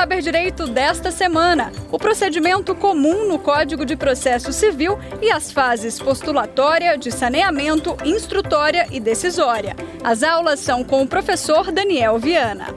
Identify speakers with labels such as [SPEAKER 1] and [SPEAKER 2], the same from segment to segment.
[SPEAKER 1] Saber Direito desta semana: o procedimento comum no Código de Processo Civil e as fases postulatória, de saneamento, instrutória e decisória. As aulas são com o professor Daniel Viana.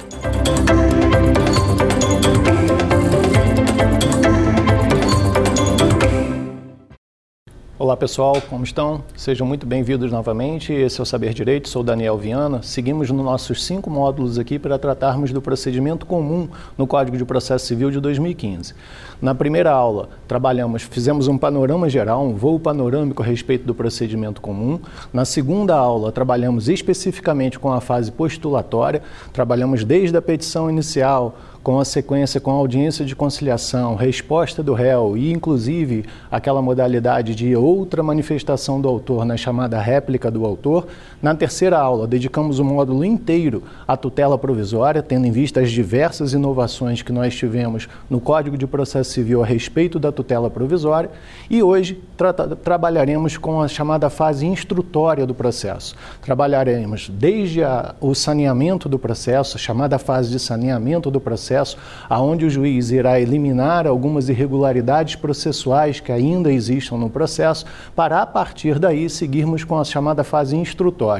[SPEAKER 2] Olá pessoal, como estão? Sejam muito bem-vindos novamente. Esse é o Saber Direito, sou Daniel Viana. Seguimos nos nossos cinco módulos aqui para tratarmos do procedimento comum no Código de Processo Civil de 2015. Na primeira aula, trabalhamos, fizemos um panorama geral, um voo panorâmico a respeito do procedimento comum. Na segunda aula, trabalhamos especificamente com a fase postulatória, trabalhamos desde a petição inicial, com a sequência com a audiência de conciliação, resposta do réu e, inclusive, aquela modalidade de outra manifestação do autor na chamada réplica do autor. Na terceira aula, dedicamos o módulo inteiro à tutela provisória, tendo em vista as diversas inovações que nós tivemos no Código de Processo Civil a respeito da tutela provisória. E hoje tra trabalharemos com a chamada fase instrutória do processo. Trabalharemos desde a, o saneamento do processo, chamada fase de saneamento do processo processo, aonde o juiz irá eliminar algumas irregularidades processuais que ainda existam no processo, para a partir daí seguirmos com a chamada fase instrutória.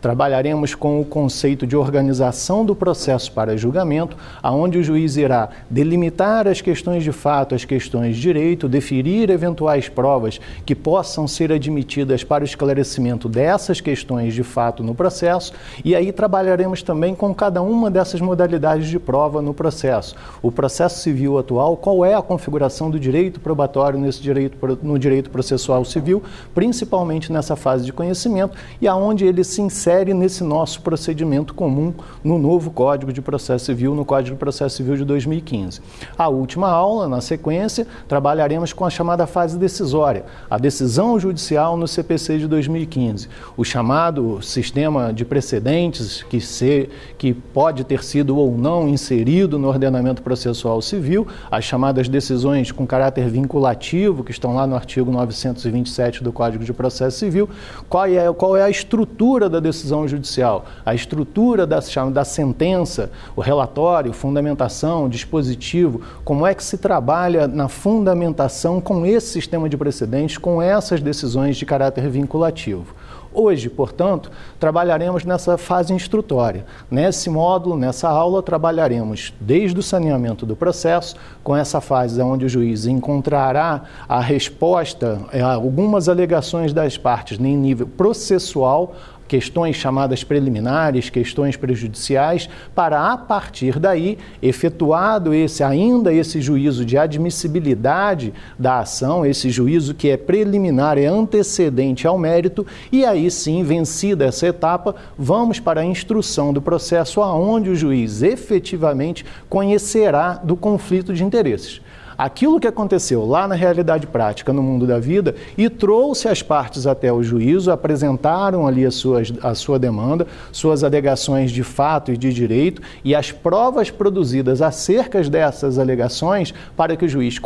[SPEAKER 2] Trabalharemos com o conceito de organização do processo para julgamento, aonde o juiz irá delimitar as questões de fato, as questões de direito, deferir eventuais provas que possam ser admitidas para o esclarecimento dessas questões de fato no processo, e aí trabalharemos também com cada uma dessas modalidades de prova no processo processo. O processo civil atual, qual é a configuração do direito probatório nesse direito, no direito processual civil, principalmente nessa fase de conhecimento e aonde ele se insere nesse nosso procedimento comum no novo Código de Processo Civil, no Código de Processo Civil de 2015. A última aula, na sequência, trabalharemos com a chamada fase decisória, a decisão judicial no CPC de 2015, o chamado sistema de precedentes que, ser, que pode ter sido ou não inserido no ordenamento processual civil, as chamadas decisões com caráter vinculativo, que estão lá no artigo 927 do Código de Processo Civil, qual é, qual é a estrutura da decisão judicial, a estrutura da, da sentença, o relatório, fundamentação, dispositivo, como é que se trabalha na fundamentação com esse sistema de precedentes, com essas decisões de caráter vinculativo. Hoje, portanto, trabalharemos nessa fase instrutória. Nesse módulo, nessa aula, trabalharemos desde o saneamento do processo, com essa fase onde o juiz encontrará a resposta a algumas alegações das partes em nível processual, questões chamadas preliminares, questões prejudiciais, para a partir daí, efetuado esse ainda esse juízo de admissibilidade da ação, esse juízo que é preliminar, é antecedente ao mérito, e aí sim, vencida essa etapa, vamos para a instrução do processo aonde o juiz efetivamente conhecerá do conflito de interesses aquilo que aconteceu lá na realidade prática, no mundo da vida, e trouxe as partes até o juízo, apresentaram ali a, suas, a sua demanda, suas alegações de fato e de direito e as provas produzidas acerca dessas alegações para que o juiz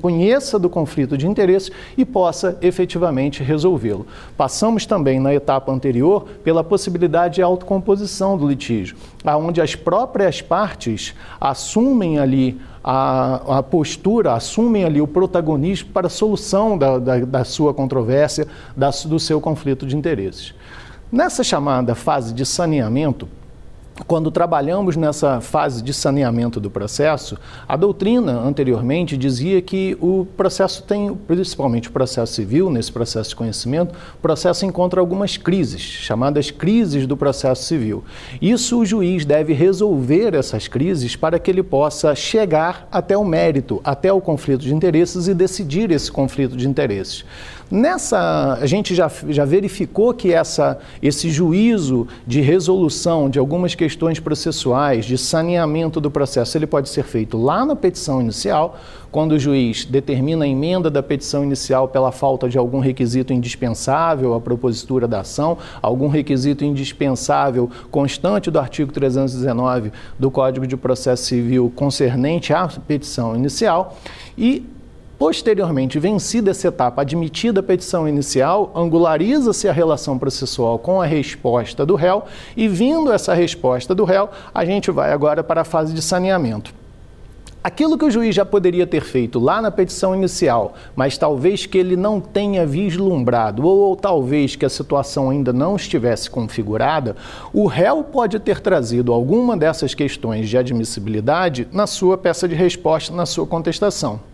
[SPEAKER 2] conheça do conflito de interesses e possa efetivamente resolvê-lo. Passamos também na etapa anterior pela possibilidade de autocomposição do litígio, aonde as próprias partes assumem ali a, a postura, assumem ali o protagonismo para a solução da, da, da sua controvérsia, da, do seu conflito de interesses. Nessa chamada fase de saneamento, quando trabalhamos nessa fase de saneamento do processo, a doutrina anteriormente dizia que o processo tem, principalmente o processo civil, nesse processo de conhecimento, o processo encontra algumas crises, chamadas crises do processo civil. Isso o juiz deve resolver essas crises para que ele possa chegar até o mérito, até o conflito de interesses e decidir esse conflito de interesses. Nessa, a gente já, já verificou que essa, esse juízo de resolução de algumas questões processuais, de saneamento do processo, ele pode ser feito lá na petição inicial, quando o juiz determina a emenda da petição inicial pela falta de algum requisito indispensável à propositura da ação, algum requisito indispensável constante do artigo 319 do Código de Processo Civil concernente à petição inicial, e Posteriormente, vencida essa etapa, admitida a petição inicial, angulariza-se a relação processual com a resposta do réu e, vindo essa resposta do réu, a gente vai agora para a fase de saneamento. Aquilo que o juiz já poderia ter feito lá na petição inicial, mas talvez que ele não tenha vislumbrado, ou, ou, talvez que a situação ainda não estivesse configurada, o réu pode ter trazido alguma dessas questões de admissibilidade na sua peça de resposta, na sua contestação.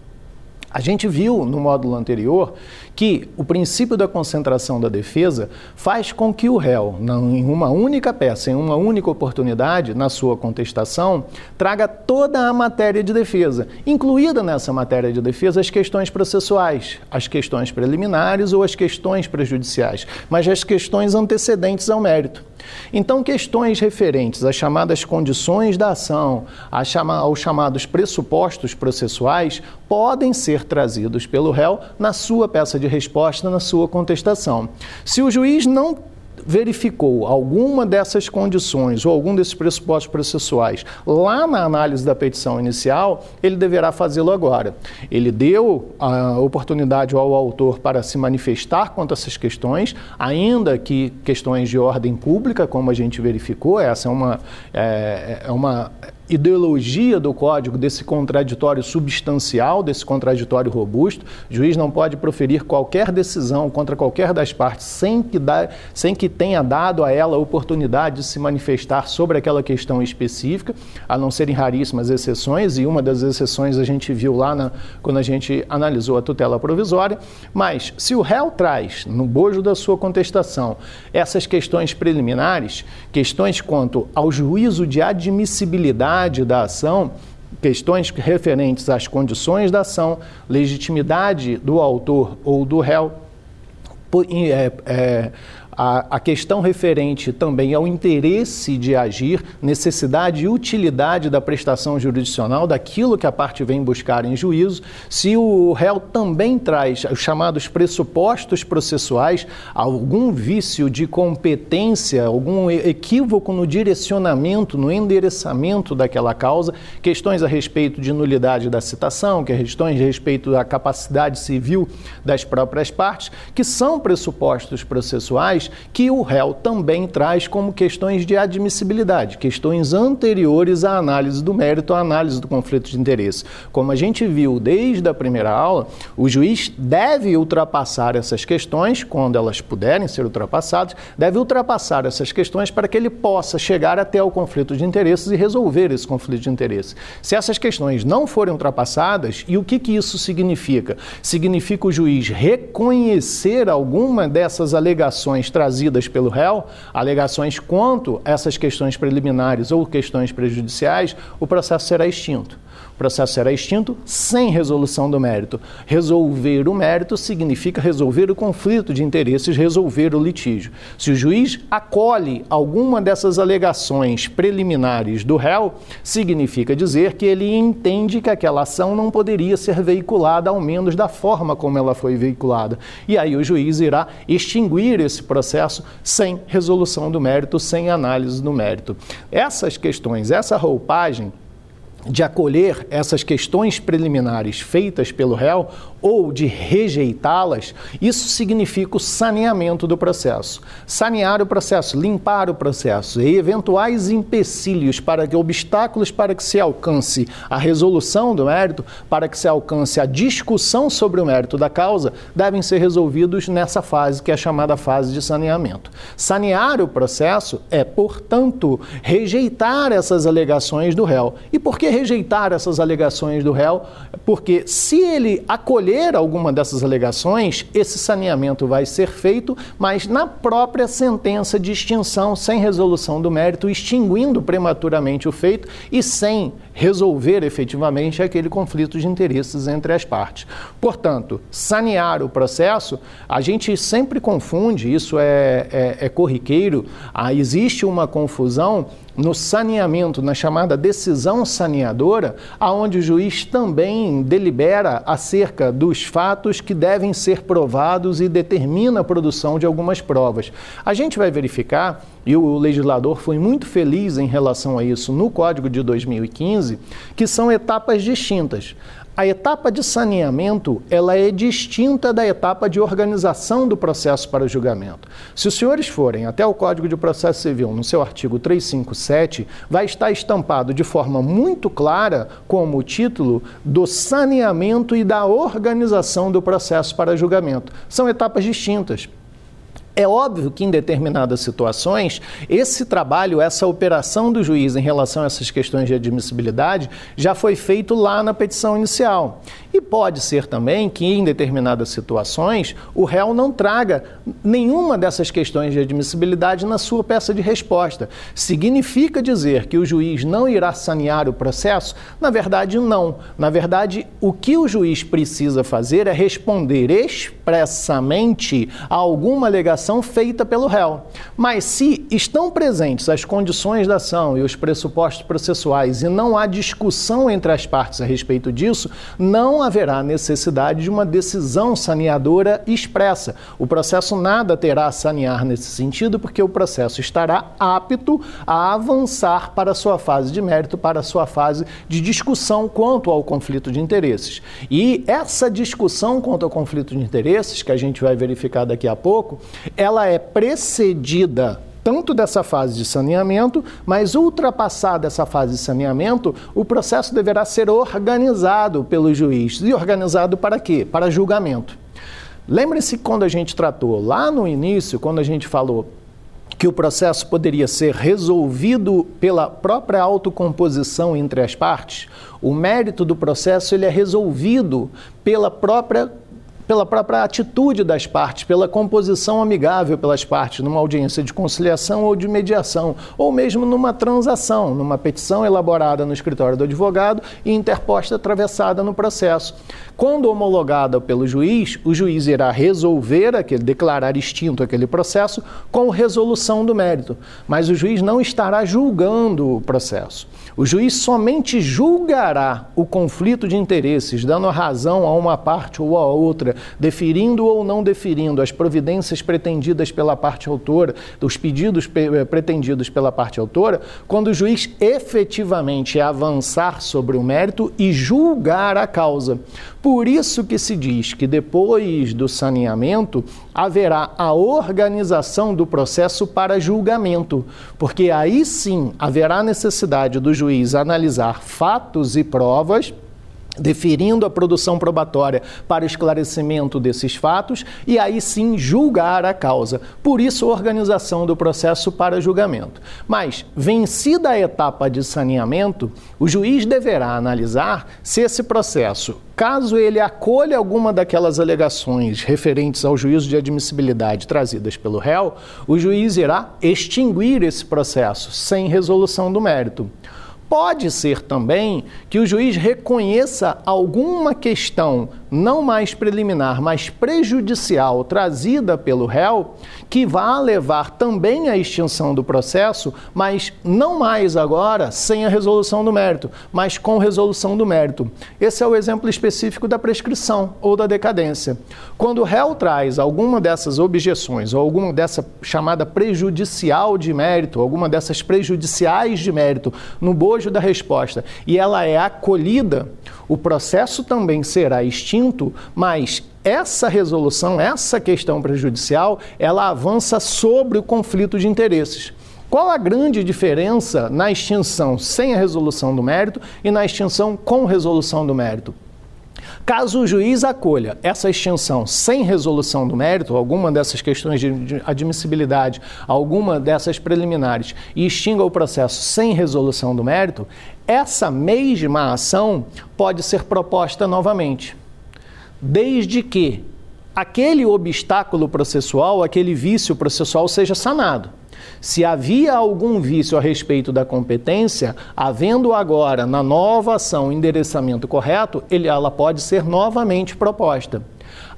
[SPEAKER 2] A gente viu no módulo anterior que o princípio da concentração da defesa faz com que o réu, em uma única peça, em uma única oportunidade, na sua contestação, traga toda a matéria de defesa, incluída nessa matéria de defesa as questões processuais, as questões preliminares ou as questões prejudiciais, mas as questões antecedentes ao mérito. Então, questões referentes às chamadas condições da ação, aos chamados pressupostos processuais, podem ser trazidos pelo réu na sua peça de resposta, na sua contestação. Se o juiz não verificou alguma dessas condições ou algum desses pressupostos processuais lá na análise da petição inicial, ele deverá fazê-lo agora. Ele deu a oportunidade ao autor para se manifestar quanto a essas questões, ainda que questões de ordem pública, como a gente verificou, essa é uma, é, é uma ideologia do código desse contraditório substancial, desse contraditório robusto. O juiz não pode proferir qualquer decisão contra qualquer das partes sem que, dá, sem que tenha dado a ela a oportunidade de se manifestar sobre aquela questão específica, a não serem raríssimas exceções, e uma das exceções a gente viu lá na, quando a gente analisou a tutela provisória. Mas, se o réu traz, no bojo da sua contestação, essas questões preliminares, questões quanto ao juízo de admissibilidade, da ação, questões referentes às condições da ação, legitimidade do autor ou do réu, é, é, a, a questão referente também ao interesse de agir, necessidade e utilidade da prestação jurisdicional, daquilo que a parte vem buscar em juízo, se o réu também traz os chamados pressupostos processuais, algum vício de competência, algum equívoco no direcionamento, no endereçamento daquela causa, questões a respeito de nulidade da citação, questões a respeito da capacidade civil das próprias partes, que são pressupostos processuais que o réu também traz como questões de admissibilidade, questões anteriores à análise do mérito, à análise do conflito de interesse. Como a gente viu desde a primeira aula, o juiz deve ultrapassar essas questões, quando elas puderem ser ultrapassadas, deve ultrapassar essas questões para que ele possa chegar até o conflito de interesses e resolver esse conflito de interesse. Se essas questões não forem ultrapassadas, e o que, que isso significa? Significa o juiz reconhecer alguma dessas alegações trazidas pelo réu, alegações quanto essas questões preliminares ou questões prejudiciais, o processo será extinto processo será extinto sem resolução do mérito. Resolver o mérito significa resolver o conflito de interesses, resolver o litígio. Se o juiz acolhe alguma dessas alegações preliminares do réu, significa dizer que ele entende que aquela ação não poderia ser veiculada, ao menos da forma como ela foi veiculada. E aí o juiz irá extinguir esse processo sem resolução do mérito, sem análise do mérito. Essas questões, essa roupagem, de acolher essas questões preliminares feitas pelo réu ou de rejeitá-las, isso significa o saneamento do processo. Sanear o processo, limpar o processo e eventuais empecilhos para que obstáculos para que se alcance a resolução do mérito, para que se alcance a discussão sobre o mérito da causa, devem ser resolvidos nessa fase que é chamada fase de saneamento. Sanear o processo é, portanto, rejeitar essas alegações do réu. E por que rejeitar essas alegações do réu? Porque se ele acolher alguma dessas alegações, esse saneamento vai ser feito, mas na própria sentença de extinção, sem resolução do mérito, extinguindo prematuramente o feito e sem resolver efetivamente aquele conflito de interesses entre as partes. Portanto, sanear o processo, a gente sempre confunde, isso é, é, é corriqueiro, ah, existe uma confusão no saneamento, na chamada decisão saneadora, aonde o juiz também delibera acerca dos fatos que devem ser provados e determina a produção de algumas provas. A gente vai verificar, e o legislador foi muito feliz em relação a isso no Código de 2015, que são etapas distintas. A etapa de saneamento ela é distinta da etapa de organização do processo para julgamento. Se os senhores forem até o Código de Processo Civil, no seu artigo 357, vai estar estampado de forma muito clara como o título do saneamento e da organização do processo para julgamento. São etapas distintas. É óbvio que em determinadas situações, esse trabalho, essa operação do juiz em relação a essas questões de admissibilidade já foi feito lá na petição inicial. E pode ser também que em determinadas situações o réu não traga nenhuma dessas questões de admissibilidade na sua peça de resposta. Significa dizer que o juiz não irá sanear o processo? Na verdade, não. Na verdade, o que o juiz precisa fazer é responder expressamente a alguma alegação ação feita pelo réu. Mas se estão presentes as condições da ação e os pressupostos processuais e não há discussão entre as partes a respeito disso, não haverá necessidade de uma decisão saneadora expressa. O processo nada terá a sanear nesse sentido, porque o processo estará apto a avançar para a sua fase de mérito, para a sua fase de discussão quanto ao conflito de interesses. E essa discussão quanto ao conflito de interesses, que a gente vai verificar daqui a pouco, ela é precedida tanto dessa fase de saneamento, mas ultrapassada essa fase de saneamento, o processo deverá ser organizado pelo juiz. E organizado para quê? Para julgamento. Lembre-se quando a gente tratou lá no início, quando a gente falou que o processo poderia ser resolvido pela própria autocomposição entre as partes, o mérito do processo ele é resolvido pela própria pela própria atitude das partes, pela composição amigável pelas partes, numa audiência de conciliação ou de mediação, ou mesmo numa transação, numa petição elaborada no escritório do advogado e interposta atravessada no processo. Quando homologada pelo juiz, o juiz irá resolver aquele, declarar extinto aquele processo com resolução do mérito, mas o juiz não estará julgando o processo. O juiz somente julgará o conflito de interesses, dando razão a uma parte ou a outra, deferindo ou não deferindo as providências pretendidas pela parte autora, os pedidos eh, pretendidos pela parte autora, quando o juiz efetivamente avançar sobre o mérito e julgar a causa. Por isso que se diz que depois do saneamento haverá a organização do processo para julgamento, porque aí sim haverá necessidade do juiz analisar fatos e provas deferindo a produção probatória para esclarecimento desses fatos e aí sim julgar a causa. Por isso, organização do processo para julgamento. Mas, vencida a etapa de saneamento, o juiz deverá analisar se esse processo, caso ele acolha alguma daquelas alegações referentes ao juízo de admissibilidade trazidas pelo réu, o juiz irá extinguir esse processo sem resolução do mérito. Pode ser também que o juiz reconheça alguma questão não mais preliminar, mas prejudicial trazida pelo réu, que vá levar também à extinção do processo, mas não mais agora sem a resolução do mérito, mas com resolução do mérito. Esse é o exemplo específico da prescrição ou da decadência. Quando o réu traz alguma dessas objeções, ou alguma dessa chamada prejudicial de mérito, alguma dessas prejudiciais de mérito no bojo da resposta, e ela é acolhida, o processo também será extinto, mas essa resolução, essa questão prejudicial, ela avança sobre o conflito de interesses. Qual a grande diferença na extinção sem a resolução do mérito e na extinção com resolução do mérito? Caso o juiz acolha essa extinção sem resolução do mérito, alguma dessas questões de admissibilidade, alguma dessas preliminares, e extinga o processo sem resolução do mérito, essa mesma ação pode ser proposta novamente, desde que aquele obstáculo processual, aquele vício processual seja sanado. Se havia algum vício a respeito da competência, havendo agora na nova ação endereçamento correto, ela pode ser novamente proposta.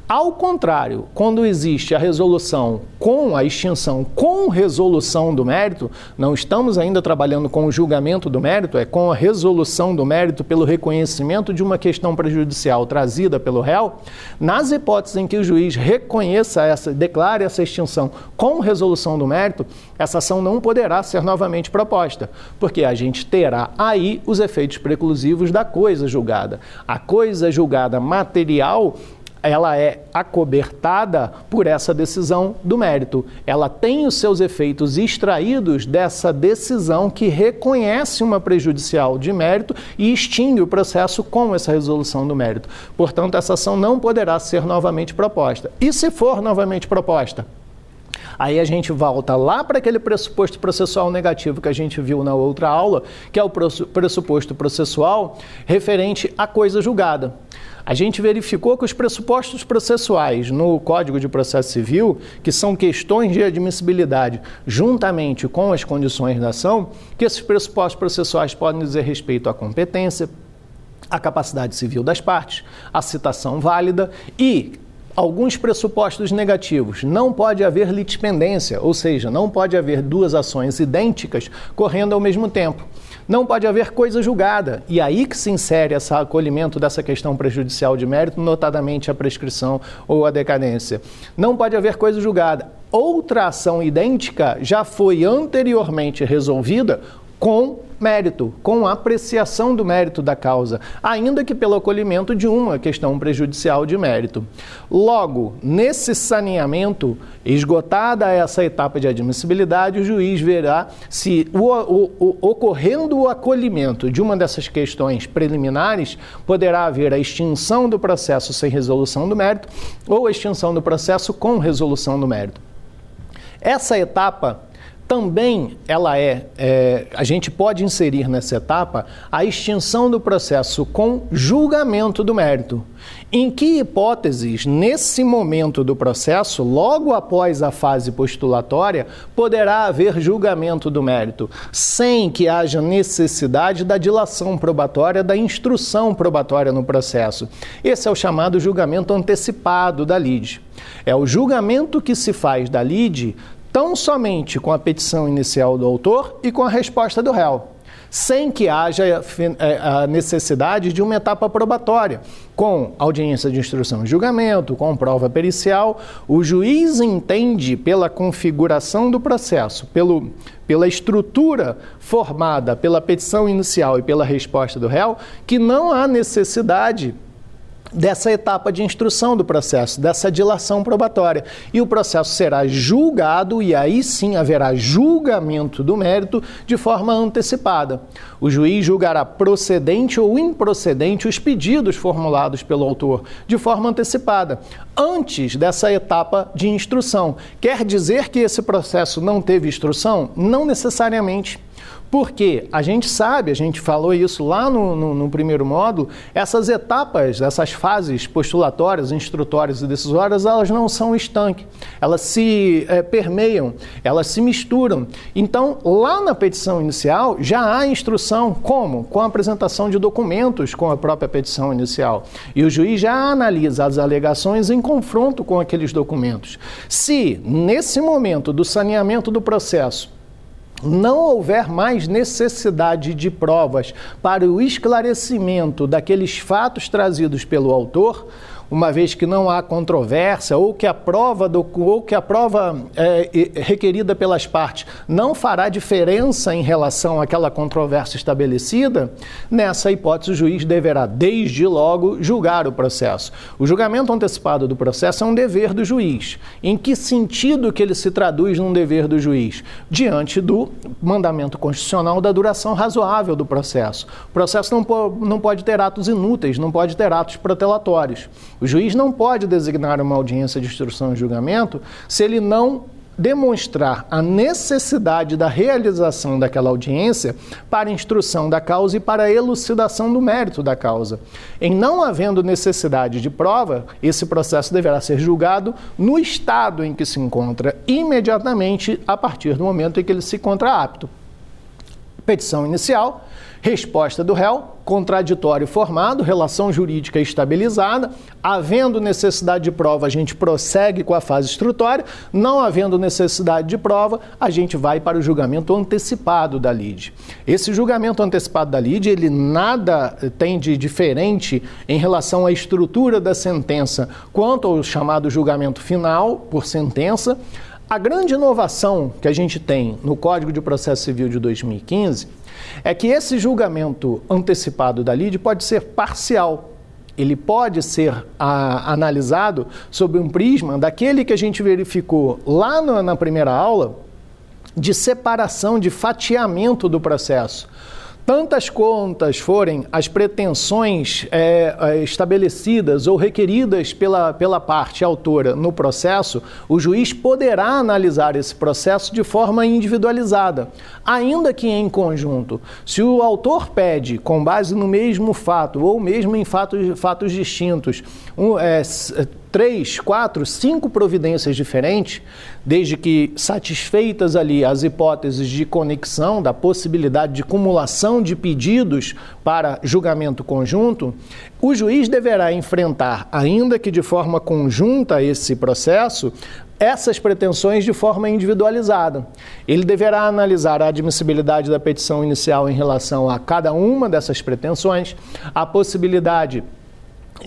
[SPEAKER 2] Ao contrário, quando existe a resolução com a extinção com resolução do mérito, não estamos ainda trabalhando com o julgamento do mérito, é com a resolução do mérito pelo reconhecimento de uma questão prejudicial trazida pelo réu, nas hipóteses em que o juiz reconheça essa, declare essa extinção com resolução do mérito, essa ação não poderá ser novamente proposta, porque a gente terá aí os efeitos preclusivos da coisa julgada. A coisa julgada material ela é acobertada por essa decisão do mérito. Ela tem os seus efeitos extraídos dessa decisão que reconhece uma prejudicial de mérito e extingue o processo com essa resolução do mérito. Portanto, essa ação não poderá ser novamente proposta. E se for novamente proposta? Aí a gente volta lá para aquele pressuposto processual negativo que a gente viu na outra aula, que é o pressuposto processual referente à coisa julgada a gente verificou que os pressupostos processuais no Código de Processo Civil, que são questões de admissibilidade, juntamente com as condições da ação, que esses pressupostos processuais podem dizer respeito à competência, à capacidade civil das partes, à citação válida e alguns pressupostos negativos. Não pode haver litispendência, ou seja, não pode haver duas ações idênticas correndo ao mesmo tempo não pode haver coisa julgada. E aí que se insere esse acolhimento dessa questão prejudicial de mérito, notadamente a prescrição ou a decadência. Não pode haver coisa julgada. Outra ação idêntica já foi anteriormente resolvida com mérito, com apreciação do mérito da causa, ainda que pelo acolhimento de uma questão prejudicial de mérito. Logo, nesse saneamento, esgotada essa etapa de admissibilidade, o juiz verá se o, o, o, ocorrendo o acolhimento de uma dessas questões preliminares, poderá haver a extinção do processo sem resolução do mérito ou a extinção do processo com resolução do mérito. Essa etapa também ela é, é, a gente pode inserir nessa etapa a extinção do processo com julgamento do mérito. Em que hipóteses, nesse momento do processo, logo após a fase postulatória, poderá haver julgamento do mérito, sem que haja necessidade da dilação probatória, da instrução probatória no processo? Esse é o chamado julgamento antecipado da lide. É o julgamento que se faz da lide tão somente com a petição inicial do autor e com a resposta do réu, sem que haja é, a necessidade de uma etapa probatória, com audiência de instrução e julgamento, com prova pericial. O juiz entende pela configuração do processo, pelo, pela estrutura formada pela petição inicial e pela resposta do réu, que não há necessidade dessa etapa de instrução do processo, dessa dilação probatória. E o processo será julgado e aí sim haverá julgamento do mérito de forma antecipada. O juiz julgará procedente ou improcedente os pedidos formulados pelo autor de forma antecipada, antes dessa etapa de instrução. Quer dizer que esse processo não teve instrução? Não necessariamente. Porque a gente sabe, a gente falou isso lá no, no, no, primeiro módulo, essas etapas, essas fases postulatórias, instrutórias e decisórias, elas não são estanques, elas se é, permeiam, elas se misturam. Então, lá na petição inicial, já há instrução, como? Com a apresentação de documentos com a própria petição inicial. E o juiz já analisa as alegações em confronto com aqueles documentos. Se, nesse momento do saneamento do processo, não houver mais necessidade de provas para o esclarecimento daqueles fatos trazidos pelo autor, uma vez que não há controvérsia ou que a prova, do, ou que a prova é, requerida pelas partes não fará diferença em relação àquela controvérsia estabelecida, nessa hipótese o juiz deverá, desde logo, julgar o processo. O julgamento antecipado do processo é um dever do juiz. Em que sentido que ele se traduz num dever do juiz? Diante do mandamento constitucional da duração razoável do processo. O processo não, não pode ter atos inúteis, não pode ter atos protelatórios. O juiz não pode designar uma audiência de instrução e julgamento se ele não demonstrar a necessidade da realização daquela audiência para instrução da causa e para elucidação do mérito da causa. Em não havendo necessidade de prova, esse processo deverá ser julgado no estado em que se encontra, imediatamente a partir do momento em que ele se encontra apto. Petição inicial, resposta do réu, contraditório formado, relação jurídica estabilizada. Havendo necessidade de prova, a gente prossegue com a fase instrutória. Não havendo necessidade de prova, a gente vai para o julgamento antecipado da lide. Esse julgamento antecipado da lide, ele nada tem de diferente em relação à estrutura da sentença quanto ao chamado julgamento final por sentença. A grande inovação que a gente tem no Código de Processo Civil de 2015 é que esse julgamento antecipado da lide pode ser parcial. Ele pode ser a, analisado sob um prisma daquele que a gente verificou lá no, na primeira aula de separação, de fatiamento do processo tantas contas forem as pretensões é, é, estabelecidas ou requeridas pela, pela parte autora no processo, o juiz poderá analisar esse processo de forma individualizada, ainda que em conjunto. Se o autor pede, com base no mesmo fato ou mesmo em fatos, fatos distintos, um, é, três, quatro, cinco providências diferentes, desde que satisfeitas ali as hipóteses de conexão, da possibilidade de cumulação de pedidos para julgamento conjunto, o juiz deverá enfrentar, ainda que de forma conjunta esse processo, essas pretensões de forma individualizada. Ele deverá analisar a admissibilidade da petição inicial em relação a cada uma dessas pretensões, a possibilidade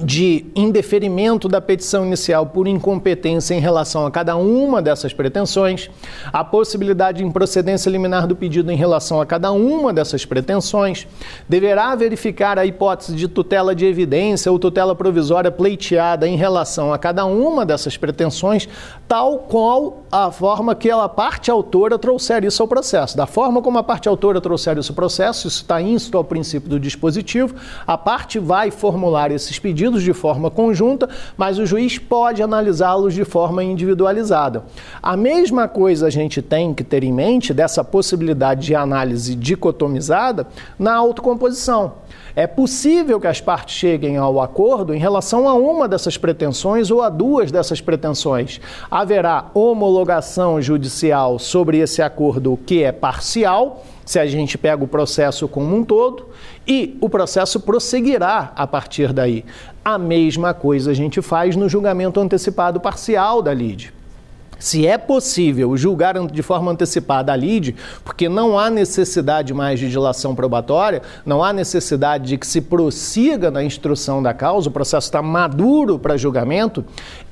[SPEAKER 2] de indeferimento da petição inicial por incompetência em relação a cada uma dessas pretensões, a possibilidade de improcedência liminar do pedido em relação a cada uma dessas pretensões, deverá verificar a hipótese de tutela de evidência ou tutela provisória pleiteada em relação a cada uma dessas pretensões, tal qual a forma que a parte autora trouxer isso ao processo. Da forma como a parte autora trouxer isso ao processo, isso está insto ao princípio do dispositivo, a parte vai formular esses pedidos de forma conjunta, mas o juiz pode analisá-los de forma individualizada. A mesma coisa a gente tem que ter em mente dessa possibilidade de análise dicotomizada na autocomposição. É possível que as partes cheguem ao acordo em relação a uma dessas pretensões ou a duas dessas pretensões. Haverá homologação judicial sobre esse acordo que é parcial se a gente pega o processo como um todo, e o processo prosseguirá a partir daí. A mesma coisa a gente faz no julgamento antecipado parcial da lide. Se é possível julgar de forma antecipada a lide, porque não há necessidade mais de dilação probatória, não há necessidade de que se prossiga na instrução da causa, o processo está maduro para julgamento,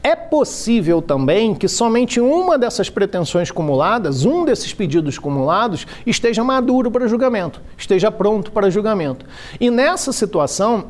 [SPEAKER 2] é possível também que somente uma dessas pretensões cumuladas, um desses pedidos cumulados, esteja maduro para julgamento, esteja pronto para julgamento. E nessa situação,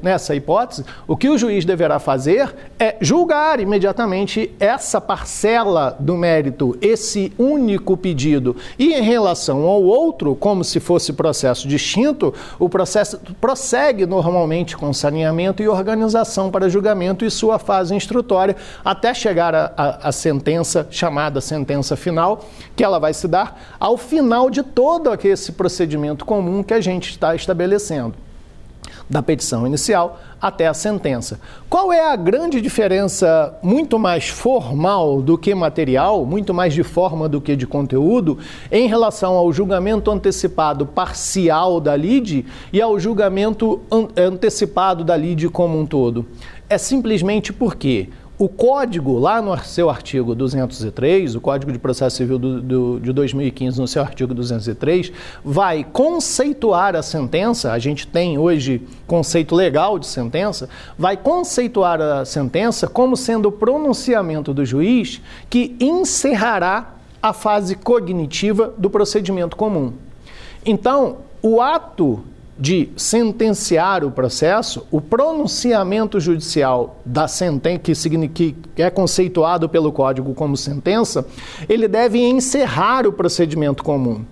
[SPEAKER 2] nessa hipótese, o que o juiz deverá fazer é julgar imediatamente essa parcela do mérito, esse único pedido. E em relação ao outro, como se fosse processo distinto, o processo prossegue normalmente com saneamento e organização para julgamento e sua fase instrutória até chegar à sentença, chamada sentença final, que ela vai se dar ao final de todo esse procedimento comum que a gente está estabelecendo da petição inicial até a sentença. Qual é a grande diferença muito mais formal do que material, muito mais de forma do que de conteúdo, em relação ao julgamento antecipado parcial da lide e ao julgamento antecipado da lide como um todo? É simplesmente porque o código, lá no seu artigo 203, o Código de Processo Civil do, do, de 2015, no seu artigo 203, vai conceituar a sentença, a gente tem hoje conceito legal de sentença, vai conceituar a sentença como sendo o pronunciamento do juiz que encerrará a fase cognitiva do procedimento comum. Então, o ato de sentenciar o processo, o pronunciamento judicial da sentença, que, é conceituado pelo Código como sentença, ele deve encerrar o procedimento comum.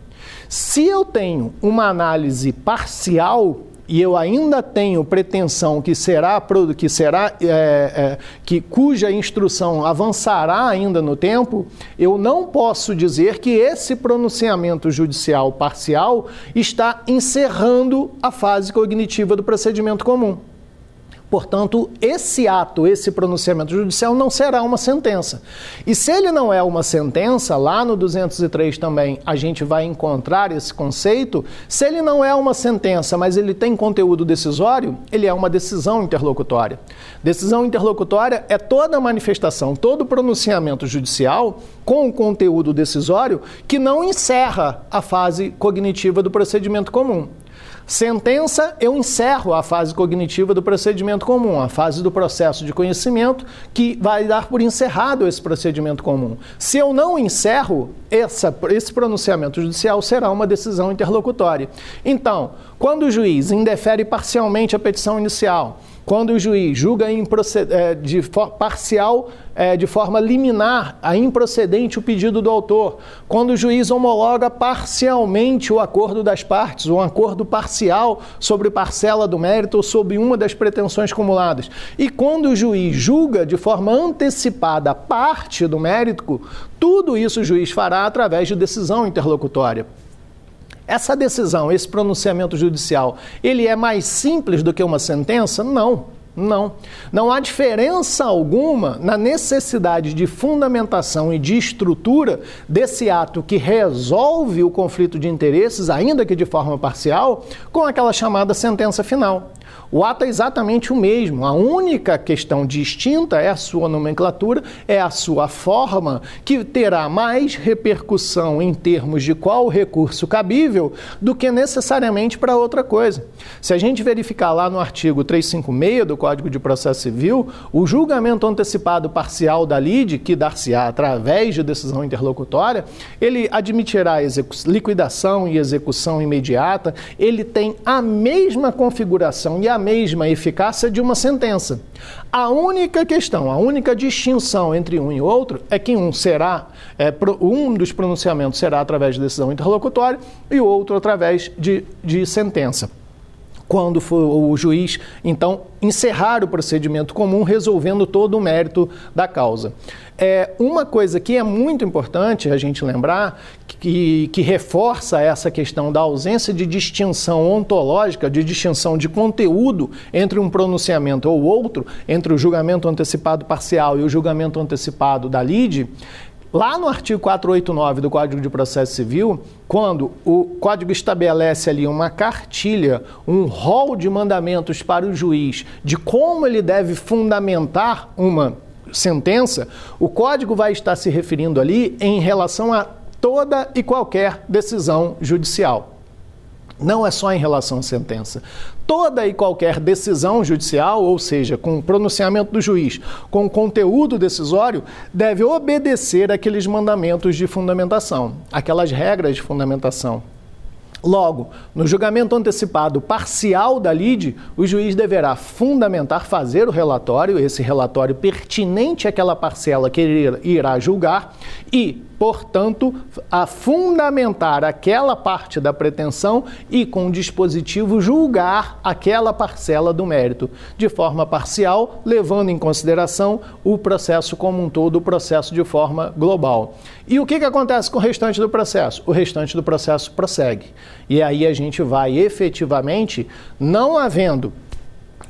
[SPEAKER 2] Se eu tenho uma análise parcial e eu ainda tenho pretensão que será que será é, é, que cuja instrução avançará ainda no tempo, eu não posso dizer que esse pronunciamento judicial parcial está encerrando a fase cognitiva do procedimento comum. Portanto, esse ato, esse pronunciamento judicial não será uma sentença. E se ele não é uma sentença, lá no 203 também a gente vai encontrar esse conceito. Se ele não é uma sentença, mas ele tem conteúdo decisório, ele é uma decisão interlocutória. Decisão interlocutória é toda manifestação, todo pronunciamento judicial com conteúdo decisório que não encerra a fase cognitiva do procedimento comum. Sentença, eu encerro a fase cognitiva do procedimento comum, a fase do processo de conhecimento, que vai dar por encerrado esse procedimento comum. Se eu não encerro, essa, esse pronunciamento judicial será uma decisão interlocutória. Então, quando o juiz indefere parcialmente a petição inicial, quando o juiz julga é, de parcial, é, de forma liminar, a improcedente o pedido do autor, quando o juiz homologa parcialmente o acordo das partes, um acordo parcial sobre parcela do mérito ou sobre uma das pretensões cumuladas, e quando o juiz julga de forma antecipada parte do mérito, tudo isso o juiz fará através de decisão interlocutória. Essa decisão, esse pronunciamento judicial, ele é mais simples do que uma sentença? Não. Não. Não há diferença alguma na necessidade de fundamentação e de estrutura desse ato que resolve o conflito de interesses, ainda que de forma parcial, com aquela chamada sentença final. O ato é exatamente o mesmo. A única questão distinta é a sua nomenclatura, é a sua forma, que terá mais repercussão em termos de qual recurso cabível do que necessariamente para outra coisa. Se a gente verificar lá no artigo 356 do Código de Processo Civil, o julgamento antecipado parcial da lide, que dar-se-á através de decisão interlocutória, ele admitirá liquidação e execução imediata, ele tem a mesma configuração e a mesma eficácia de uma sentença. A única questão, a única distinção entre um e outro é que um será, é, um dos pronunciamentos será através de decisão interlocutória e o outro através de, de sentença quando for o juiz, então, encerrar o procedimento comum, resolvendo todo o mérito da causa. É, uma coisa que é muito importante a gente lembrar, que, que reforça essa questão da ausência de distinção ontológica, de distinção de conteúdo entre um pronunciamento ou outro, entre o julgamento antecipado parcial e o julgamento antecipado da lide, Lá no artigo 489 do Código de Processo Civil, quando o código estabelece ali uma cartilha, um rol de mandamentos para o juiz de como ele deve fundamentar uma sentença, o código vai estar se referindo ali em relação a toda e qualquer decisão judicial. Não é só em relação à sentença. Toda e qualquer decisão judicial, ou seja, com pronunciamento do juiz, com conteúdo decisório, deve obedecer aqueles mandamentos de fundamentação, aquelas regras de fundamentação. Logo, no julgamento antecipado parcial da lide, o juiz deverá fundamentar, fazer o relatório, esse relatório pertinente àquela parcela que ele irá julgar, e, portanto, a fundamentar aquela parte da pretensão e, com o dispositivo, julgar aquela parcela do mérito, de forma parcial, levando em consideração o processo como um todo, o processo de forma global. E o que, que acontece com o restante do processo? O restante do processo prossegue. E aí a gente vai efetivamente, não havendo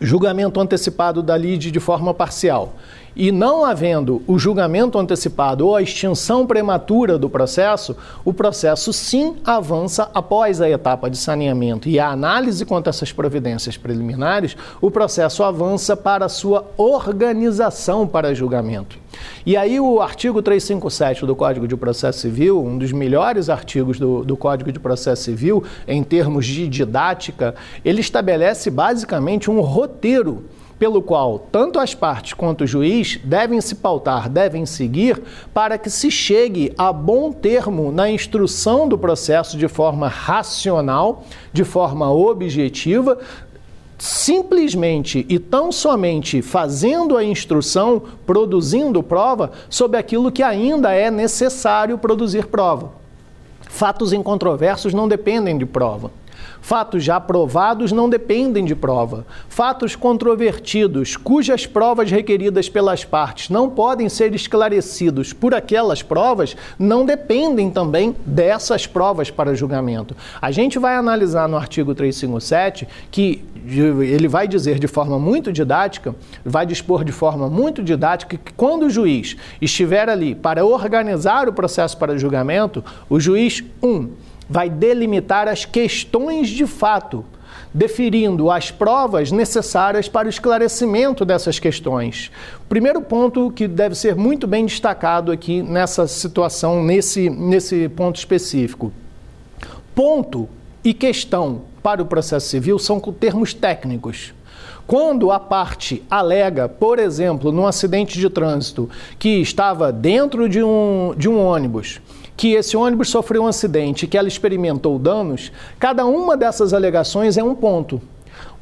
[SPEAKER 2] julgamento antecipado da lide de forma parcial e não havendo o julgamento antecipado ou a extinção prematura do processo, o processo sim avança após a etapa de saneamento e a análise quanto a essas providências preliminares, o processo avança para a sua organização para julgamento. E aí o artigo 357 do Código de Processo Civil, um dos melhores artigos do, do Código de Processo Civil em termos de didática, ele estabelece basicamente um roteiro pelo qual tanto as partes quanto o juiz devem se pautar, devem seguir, para que se chegue a bom termo na instrução do processo de forma racional, de forma objetiva, simplesmente e tão somente fazendo a instrução, produzindo prova sobre aquilo que ainda é necessário produzir prova. Fatos incontroversos não dependem de prova. Fatos já provados não dependem de prova. Fatos controvertidos, cujas provas requeridas pelas partes não podem ser esclarecidos por aquelas provas, não dependem também dessas provas para julgamento. A gente vai analisar no artigo 357 que ele vai dizer de forma muito didática, vai dispor de forma muito didática que quando o juiz estiver ali para organizar o processo para julgamento, o juiz, um, vai delimitar as questões de fato, deferindo as provas necessárias para o esclarecimento dessas questões. Primeiro ponto que deve ser muito bem destacado aqui nessa situação, nesse, nesse ponto específico. Ponto e questão para o processo civil são termos técnicos. Quando a parte alega, por exemplo, num acidente de trânsito, que estava dentro de um, de um ônibus que esse ônibus sofreu um acidente, que ela experimentou danos, cada uma dessas alegações é um ponto.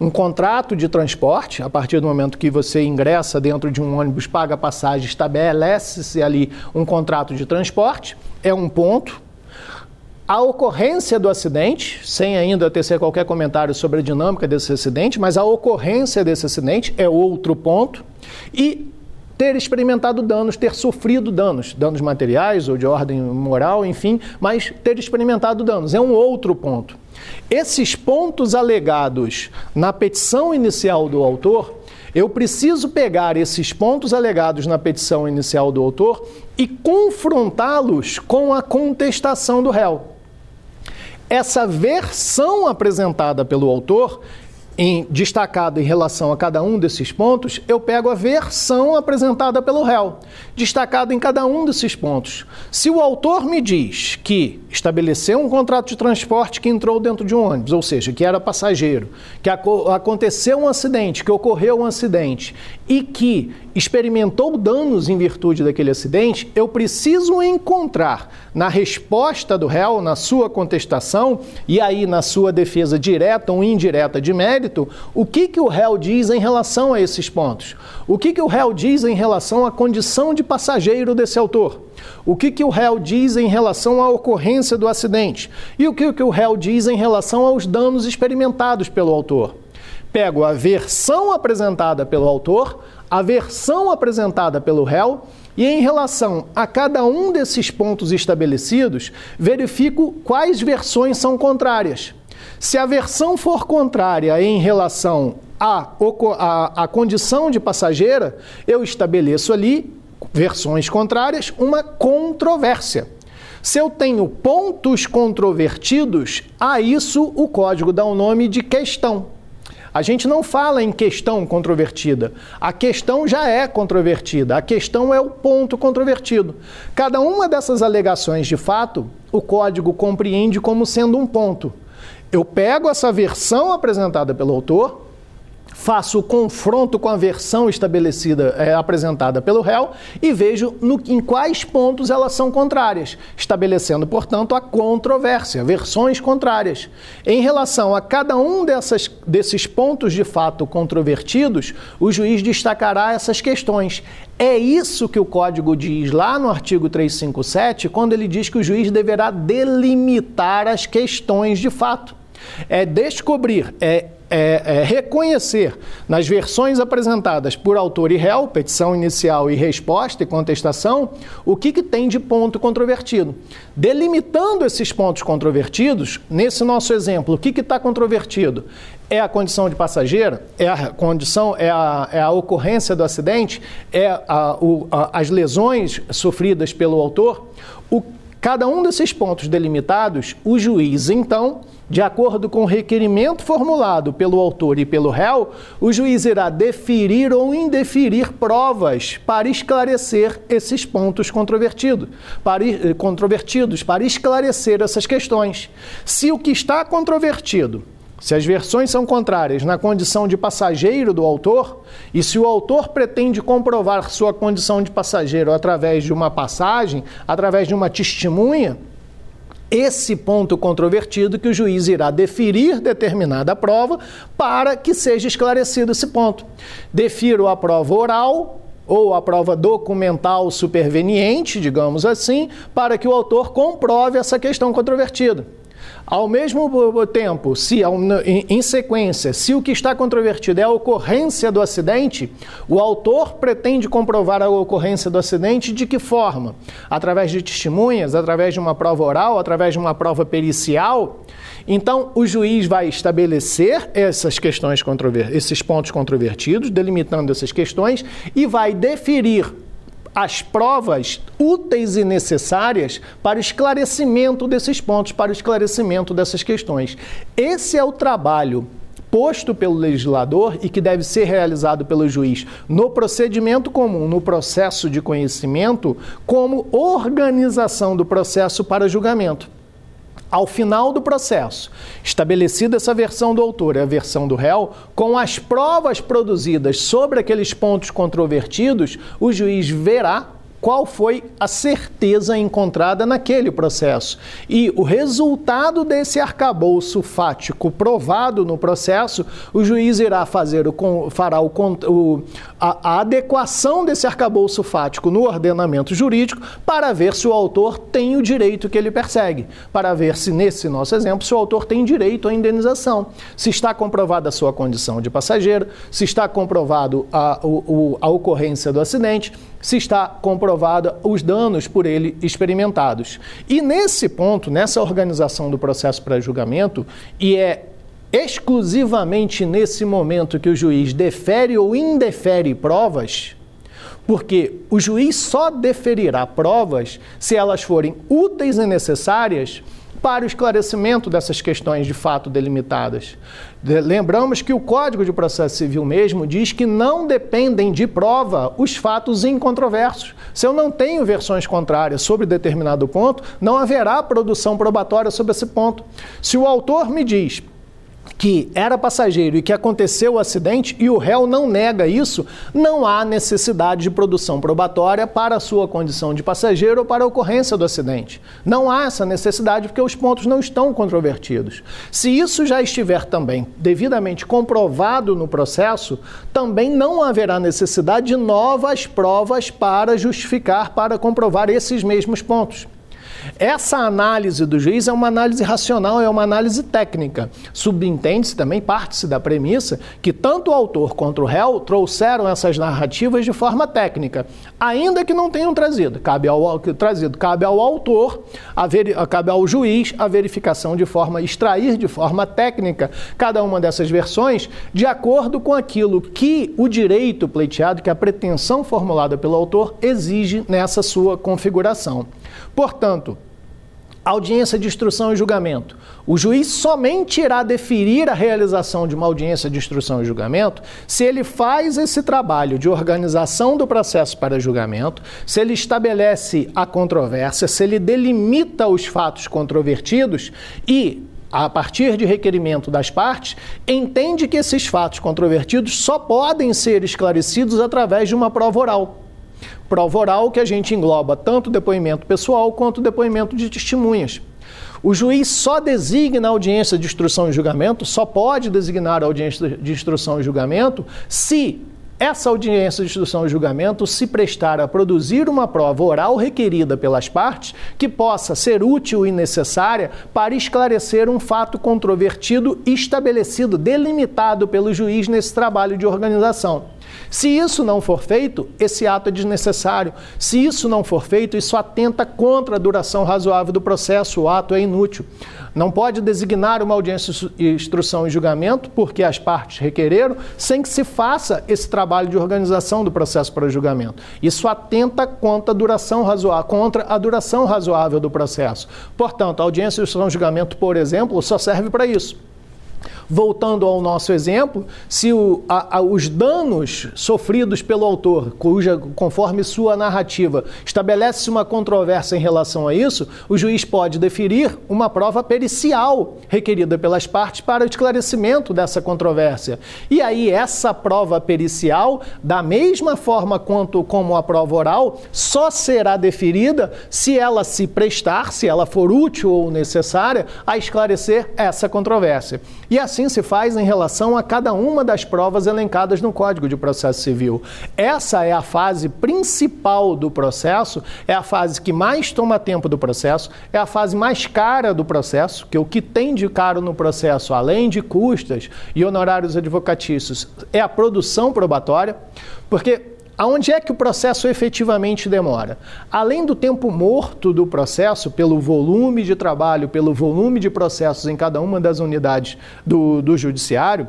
[SPEAKER 2] Um contrato de transporte, a partir do momento que você ingressa dentro de um ônibus, paga passagem, estabelece-se ali um contrato de transporte, é um ponto. A ocorrência do acidente, sem ainda tecer qualquer comentário sobre a dinâmica desse acidente, mas a ocorrência desse acidente é outro ponto. E ter experimentado danos, ter sofrido danos, danos materiais ou de ordem moral, enfim, mas ter experimentado danos. É um outro ponto. Esses pontos alegados na petição inicial do autor, eu preciso pegar esses pontos alegados na petição inicial do autor e confrontá-los com a contestação do réu. Essa versão apresentada pelo autor em, destacado em relação a cada um desses pontos, eu pego a versão apresentada pelo réu, destacado em cada um desses pontos. Se o autor me diz que estabeleceu um contrato de transporte que entrou dentro de um ônibus, ou seja, que era passageiro, que aconteceu um acidente, que ocorreu um acidente e que experimentou danos em virtude daquele acidente, eu preciso encontrar na resposta do réu, na sua contestação e aí na sua defesa direta ou indireta de mérito, o que, que o réu diz em relação a esses pontos. O que, que o réu diz em relação à condição de passageiro desse autor. O que, que o réu diz em relação à ocorrência do acidente? E o que, que o réu diz em relação aos danos experimentados pelo autor? Pego a versão apresentada pelo autor, a versão apresentada pelo réu e, em relação a cada um desses pontos estabelecidos, verifico quais versões são contrárias. Se a versão for contrária em relação à, à condição de passageira, eu estabeleço ali, versões contrárias, uma controvérsia. Se eu tenho pontos controvertidos, a isso o código dá o nome de questão. A gente não fala em questão controvertida. A questão já é controvertida. A questão é o ponto controvertido. Cada uma dessas alegações, de fato, o código compreende como sendo um ponto. Eu pego essa versão apresentada pelo autor, faço o confronto com a versão estabelecida, é, apresentada pelo réu e vejo no, em quais pontos elas são contrárias, estabelecendo, portanto, a controvérsia, versões contrárias. Em relação a cada um dessas, desses pontos de fato controvertidos, o juiz destacará essas questões. É isso que o código diz lá no artigo 357, quando ele diz que o juiz deverá delimitar as questões de fato. É descobrir, é é, é, reconhecer nas versões apresentadas por autor e réu, petição inicial e resposta e contestação, o que, que tem de ponto controvertido. Delimitando esses pontos controvertidos, nesse nosso exemplo, o que está controvertido? É a condição de passageira? É a condição, é a, é a ocorrência do acidente? É a, o, a, as lesões sofridas pelo autor? O, cada um desses pontos delimitados, o juiz, então, de acordo com o requerimento formulado pelo autor e pelo réu, o juiz irá deferir ou indeferir provas para esclarecer esses pontos controvertidos, para, eh, controvertidos, para esclarecer essas questões. Se o que está controvertido se as versões são contrárias na condição de passageiro do autor, e se o autor pretende comprovar sua condição de passageiro através de uma passagem, através de uma testemunha, esse ponto controvertido que o juiz irá deferir determinada prova para que seja esclarecido esse ponto. Defiro a prova oral ou a prova documental superveniente, digamos assim, para que o autor comprove essa questão controvertida. Ao mesmo tempo, se em sequência, se o que está controvertido é a ocorrência do acidente, o autor pretende comprovar a ocorrência do acidente de que forma? Através de testemunhas, através de uma prova oral, através de uma prova pericial. Então, o juiz vai estabelecer essas questões esses pontos controvertidos, delimitando essas questões e vai deferir as provas úteis e necessárias para o esclarecimento desses pontos, para o esclarecimento dessas questões. Esse é o trabalho posto pelo legislador e que deve ser realizado pelo juiz no procedimento comum, no processo de conhecimento, como organização do processo para julgamento. Ao final do processo, estabelecida essa versão do autor e a versão do réu, com as provas produzidas sobre aqueles pontos controvertidos, o juiz verá qual foi a certeza encontrada naquele processo. E o resultado desse arcabouço fático provado no processo, o juiz irá fazer o, fará o, o, a, a adequação desse arcabouço fático no ordenamento jurídico para ver se o autor tem o direito que ele persegue, para ver se, nesse nosso exemplo, se o autor tem direito à indenização, se está comprovada a sua condição de passageiro, se está comprovado a, a ocorrência do acidente, se está comprovada os danos por ele experimentados. E nesse ponto, nessa organização do processo para julgamento, e é exclusivamente nesse momento que o juiz defere ou indefere provas, porque o juiz só deferirá provas se elas forem úteis e necessárias para o esclarecimento dessas questões de fato delimitadas. Lembramos que o Código de Processo Civil mesmo diz que não dependem de prova os fatos incontroversos. Se eu não tenho versões contrárias sobre determinado ponto, não haverá produção probatória sobre esse ponto. Se o autor me diz que era passageiro e que aconteceu o acidente e o réu não nega isso, não há necessidade de produção probatória para a sua condição de passageiro ou para a ocorrência do acidente. Não há essa necessidade porque os pontos não estão controvertidos. Se isso já estiver também devidamente comprovado no processo, também não haverá necessidade de novas provas para justificar, para comprovar esses mesmos pontos. Essa análise do juiz é uma análise racional, é uma análise técnica. Subentende-se também, parte-se da premissa, que tanto o autor quanto o réu trouxeram essas narrativas de forma técnica, ainda que não tenham trazido. Cabe ao, trazido, cabe ao autor, ver, cabe ao juiz a verificação de forma, extrair de forma técnica cada uma dessas versões de acordo com aquilo que o direito pleiteado, que a pretensão formulada pelo autor exige nessa sua configuração. Portanto, audiência de instrução e julgamento. O juiz somente irá deferir a realização de uma audiência de instrução e julgamento se ele faz esse trabalho de organização do processo para julgamento, se ele estabelece a controvérsia, se ele delimita os fatos controvertidos e a partir de requerimento das partes, entende que esses fatos controvertidos só podem ser esclarecidos através de uma prova oral prova oral que a gente engloba tanto depoimento pessoal quanto depoimento de testemunhas. O juiz só designa a audiência de instrução e julgamento, só pode designar a audiência de instrução e julgamento se essa audiência de instrução e julgamento se prestar a produzir uma prova oral requerida pelas partes que possa ser útil e necessária para esclarecer um fato controvertido estabelecido, delimitado pelo juiz nesse trabalho de organização. Se isso não for feito, esse ato é desnecessário. Se isso não for feito, isso atenta contra a duração razoável do processo, o ato é inútil. Não pode designar uma audiência de instrução e julgamento, porque as partes requereram, sem que se faça esse trabalho de organização do processo para julgamento. Isso atenta contra a duração razoável, contra a duração razoável do processo. Portanto, a audiência de instrução e julgamento, por exemplo, só serve para isso Voltando ao nosso exemplo, se o, a, a, os danos sofridos pelo autor, cuja, conforme sua narrativa, estabelece uma controvérsia em relação a isso, o juiz pode deferir uma prova pericial requerida pelas partes para o esclarecimento dessa controvérsia. E aí, essa prova pericial, da mesma forma quanto como a prova oral, só será deferida se ela se prestar, se ela for útil ou necessária, a esclarecer essa controvérsia. E assim se faz em relação a cada uma das provas elencadas no Código de Processo Civil. Essa é a fase principal do processo, é a fase que mais toma tempo do processo, é a fase mais cara do processo, que o que tem de caro no processo, além de custas e honorários advocatícios, é a produção probatória, porque Aonde é que o processo efetivamente demora? Além do tempo morto do processo, pelo volume de trabalho, pelo volume de processos em cada uma das unidades do, do judiciário,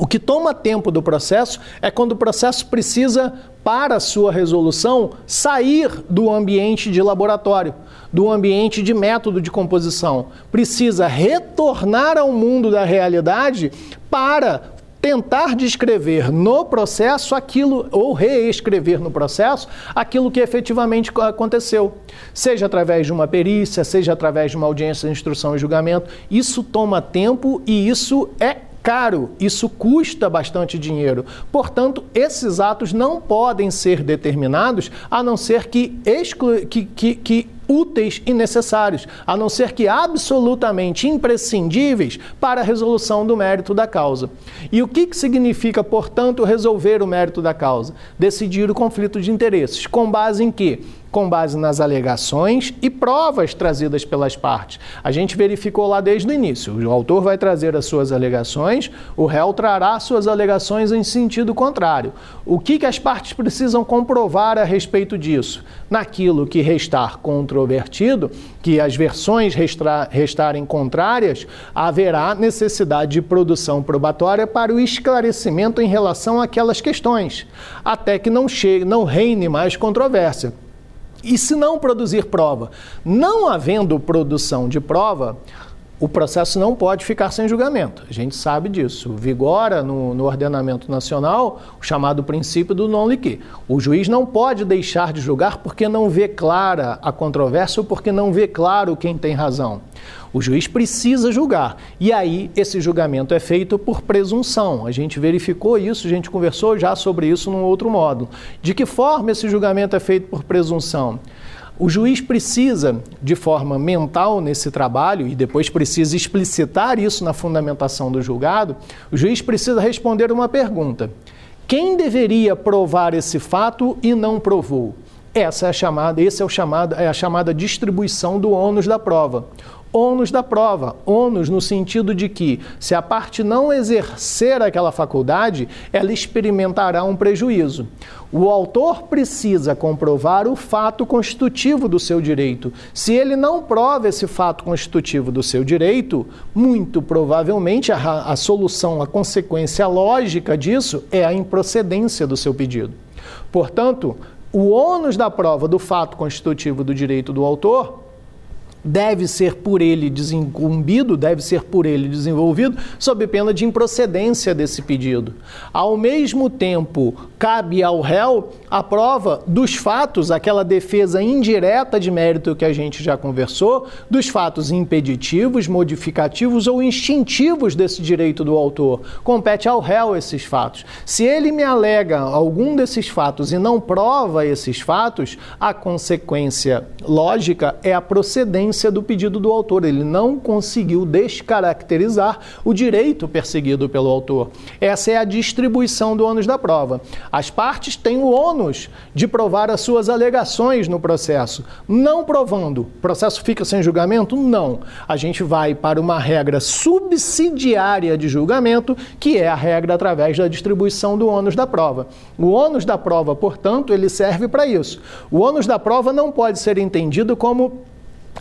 [SPEAKER 2] o que toma tempo do processo é quando o processo precisa, para sua resolução, sair do ambiente de laboratório, do ambiente de método de composição. Precisa retornar ao mundo da realidade para tentar descrever no processo aquilo, ou reescrever no processo, aquilo que efetivamente aconteceu. Seja através de uma perícia, seja através de uma audiência de instrução e julgamento. Isso toma tempo e isso é caro, isso custa bastante dinheiro. Portanto, esses atos não podem ser determinados a não ser que, exclu que, que, que úteis e necessários, a não ser que absolutamente imprescindíveis para a resolução do mérito da causa. E o que, que significa, portanto, resolver o mérito da causa? Decidir o conflito de interesses. Com base em quê? Com base nas alegações e provas trazidas pelas partes. A gente verificou lá desde o início. O autor vai trazer as suas alegações, o réu trará suas alegações em sentido contrário. O que, que as partes precisam comprovar a respeito disso? Naquilo que restar controvertido, que as versões restarem contrárias, haverá necessidade de produção probatória para o esclarecimento em relação àquelas questões, até que não chegue, não reine mais controvérsia. E se não produzir prova? Não havendo produção de prova, o processo não pode ficar sem julgamento. A gente sabe disso. Vigora no, no ordenamento nacional o chamado princípio do non liquid. O juiz não pode deixar de julgar porque não vê clara a controvérsia ou porque não vê claro quem tem razão. O juiz precisa julgar. E aí, esse julgamento é feito por presunção. A gente verificou isso, a gente conversou já sobre isso num outro modo. De que forma esse julgamento é feito por presunção? O juiz precisa, de forma mental nesse trabalho, e depois precisa explicitar isso na fundamentação do julgado, o juiz precisa responder uma pergunta: quem deveria provar esse fato e não provou? Essa é a chamada, esse é o chamado, é a chamada distribuição do ônus da prova ônus da prova. Ônus no sentido de que, se a parte não exercer aquela faculdade, ela experimentará um prejuízo. O autor precisa comprovar o fato constitutivo do seu direito. Se ele não prova esse fato constitutivo do seu direito, muito provavelmente a, a solução, a consequência lógica disso é a improcedência do seu pedido. Portanto, o ônus da prova do fato constitutivo do direito do autor deve ser por ele desincumbido, deve ser por ele desenvolvido, sob pena de improcedência desse pedido. Ao mesmo tempo, cabe ao réu a prova dos fatos, aquela defesa indireta de mérito que a gente já conversou, dos fatos impeditivos, modificativos ou instintivos desse direito do autor. Compete ao réu esses fatos. Se ele me alega algum desses fatos e não prova esses fatos, a consequência lógica é a procedência do pedido do autor. Ele não conseguiu descaracterizar o direito perseguido pelo autor. Essa é a distribuição do ônus da prova. As partes têm o ônus de provar as suas alegações no processo. Não provando, o processo fica sem julgamento? Não. A gente vai para uma regra subsidiária de julgamento, que é a regra através da distribuição do ônus da prova. O ônus da prova, portanto, ele serve para isso. O ônus da prova não pode ser entendido como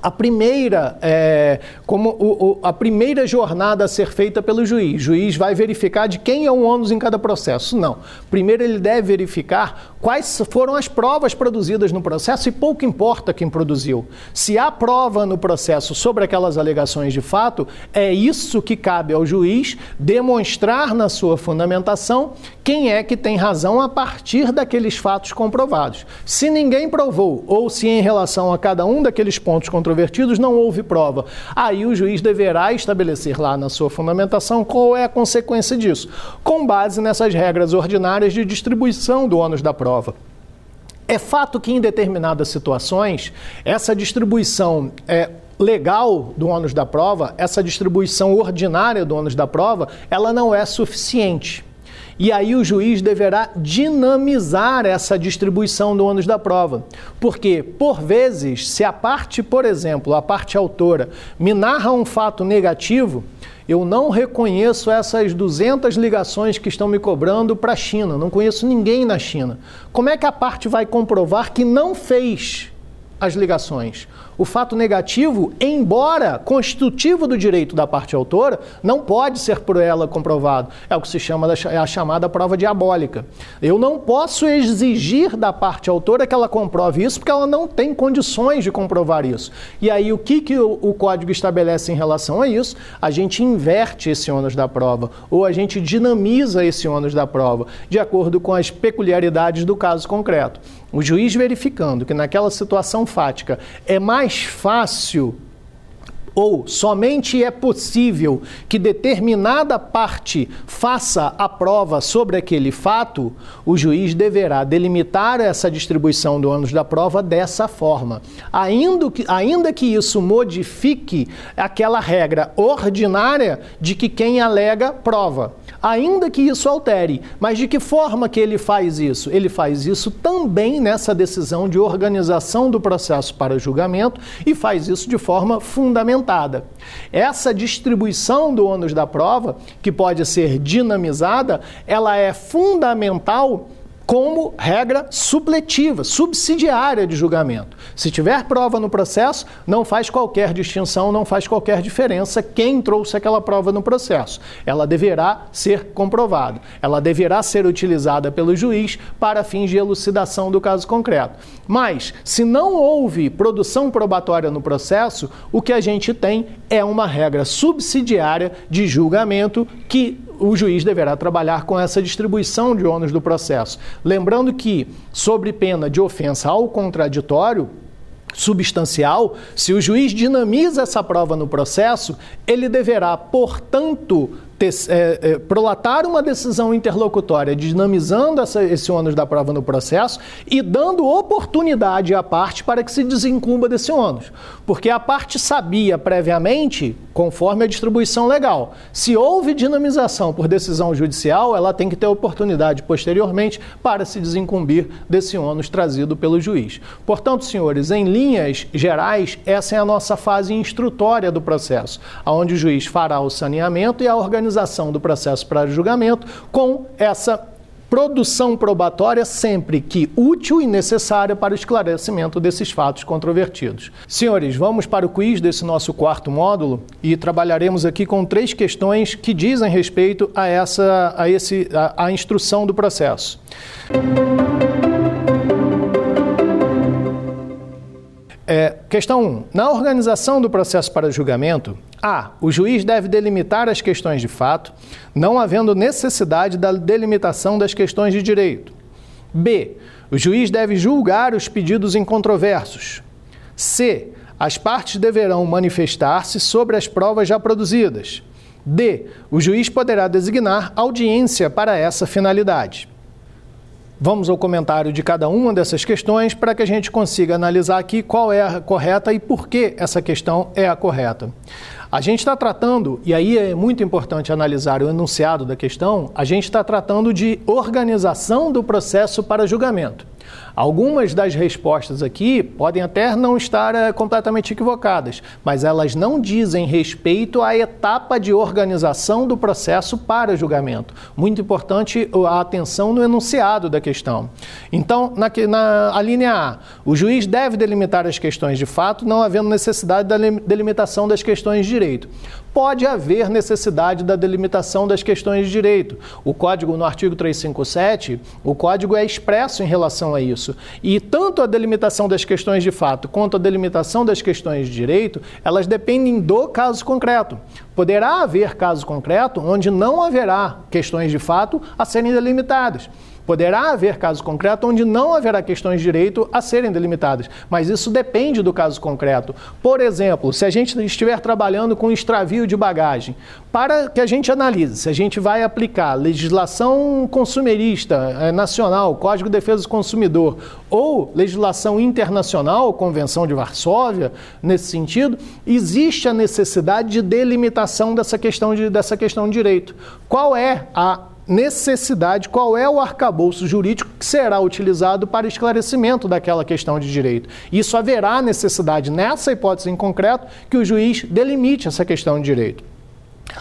[SPEAKER 2] a primeira, é, como o, o, a primeira jornada a ser feita pelo juiz. O juiz vai verificar de quem é o ônus em cada processo. Não. Primeiro ele deve verificar quais foram as provas produzidas no processo e pouco importa quem produziu. Se há prova no processo sobre aquelas alegações de fato, é isso que cabe ao juiz demonstrar na sua fundamentação quem é que tem razão a partir daqueles fatos comprovados. Se ninguém provou, ou se em relação a cada um daqueles pontos controvertidos não houve prova, aí o juiz deverá estabelecer lá na sua fundamentação qual é a consequência disso, com base nessas regras ordinárias de distribuição do ônus da prova. É fato que em determinadas situações essa distribuição é legal do ônus da prova, essa distribuição ordinária do ônus da prova, ela não é suficiente. E aí o juiz deverá dinamizar essa distribuição do ônus da prova. Porque, por vezes, se a parte, por exemplo, a parte autora, me narra um fato negativo, eu não reconheço essas 200 ligações que estão me cobrando para a China. Não conheço ninguém na China. Como é que a parte vai comprovar que não fez as ligações? O fato negativo, embora constitutivo do direito da parte autora, não pode ser por ela comprovado. É o que se chama da, é a chamada prova diabólica. Eu não posso exigir da parte autora que ela comprove isso, porque ela não tem condições de comprovar isso. E aí, o que, que o, o código estabelece em relação a isso? A gente inverte esse ônus da prova, ou a gente dinamiza esse ônus da prova, de acordo com as peculiaridades do caso concreto. O juiz verificando que naquela situação fática é mais fácil ou somente é possível que determinada parte faça a prova sobre aquele fato, o juiz deverá delimitar essa distribuição do ônus da prova dessa forma. Ainda que, ainda que isso modifique aquela regra ordinária de que quem alega prova ainda que isso altere. Mas de que forma que ele faz isso? Ele faz isso também nessa decisão de organização do processo para julgamento e faz isso de forma fundamentada. Essa distribuição do ônus da prova, que pode ser dinamizada, ela é fundamental como regra supletiva, subsidiária de julgamento. Se tiver prova no processo, não faz qualquer distinção, não faz qualquer diferença quem trouxe aquela prova no processo. Ela deverá ser comprovada. Ela deverá ser utilizada pelo juiz para fins de elucidação do caso concreto. Mas, se não houve produção probatória no processo, o que a gente tem é uma regra subsidiária de julgamento que o juiz deverá trabalhar com essa distribuição de ônus do processo. Lembrando que, sobre pena de ofensa ao contraditório, substancial, se o juiz dinamiza essa prova no processo, ele deverá, portanto, ter, é, é, prolatar uma decisão interlocutória, dinamizando essa, esse ônus da prova no processo e dando oportunidade à parte para que se desincumba desse ônus. Porque a parte sabia previamente, conforme a distribuição legal, se houve dinamização por decisão judicial, ela tem que ter oportunidade posteriormente para se desincumbir desse ônus trazido pelo juiz. Portanto, senhores, em linhas gerais, essa é a nossa fase instrutória do processo, onde o juiz fará o saneamento e a organização organização do processo para julgamento com essa produção probatória sempre que útil e necessária para o esclarecimento desses fatos controvertidos. Senhores, vamos para o quiz desse nosso quarto módulo e trabalharemos aqui com três questões que dizem respeito a essa a esse a, a instrução do processo. É, questão 1. Um, na organização do processo para julgamento, a. O juiz deve delimitar as questões de fato, não havendo necessidade da delimitação das questões de direito. B. O juiz deve julgar os pedidos incontroversos. C. As partes deverão manifestar-se sobre as provas já produzidas. D. O juiz poderá designar audiência para essa finalidade. Vamos ao comentário de cada uma dessas questões para que a gente consiga analisar aqui qual é a correta e por que essa questão é a correta. A gente está tratando, e aí é muito importante analisar o enunciado da questão, a gente está tratando de organização do processo para julgamento. Algumas das respostas aqui podem até não estar é, completamente equivocadas, mas elas não dizem respeito à etapa de organização do processo para julgamento. Muito importante a atenção no enunciado da questão. Então, na, na a linha A, o juiz deve delimitar as questões de fato, não havendo necessidade da delimitação das questões de direito pode haver necessidade da delimitação das questões de direito. O código, no artigo 357, o código é expresso em relação a isso. E tanto a delimitação das questões de fato quanto a delimitação das questões de direito, elas dependem do caso concreto. Poderá haver caso concreto onde não haverá questões de fato a serem delimitadas. Poderá haver caso concreto onde não haverá questões de direito a serem delimitadas, mas isso depende do caso concreto. Por exemplo, se a gente estiver trabalhando com extravio de bagagem, para que a gente analise se a gente vai aplicar legislação consumerista eh, nacional, Código de Defesa do Consumidor, ou legislação internacional, Convenção de Varsóvia, nesse sentido, existe a necessidade de delimitação dessa questão de, dessa questão de direito. Qual é a necessidade, qual é o arcabouço jurídico que será utilizado para esclarecimento daquela questão de direito. Isso haverá necessidade, nessa hipótese em concreto, que o juiz delimite essa questão de direito.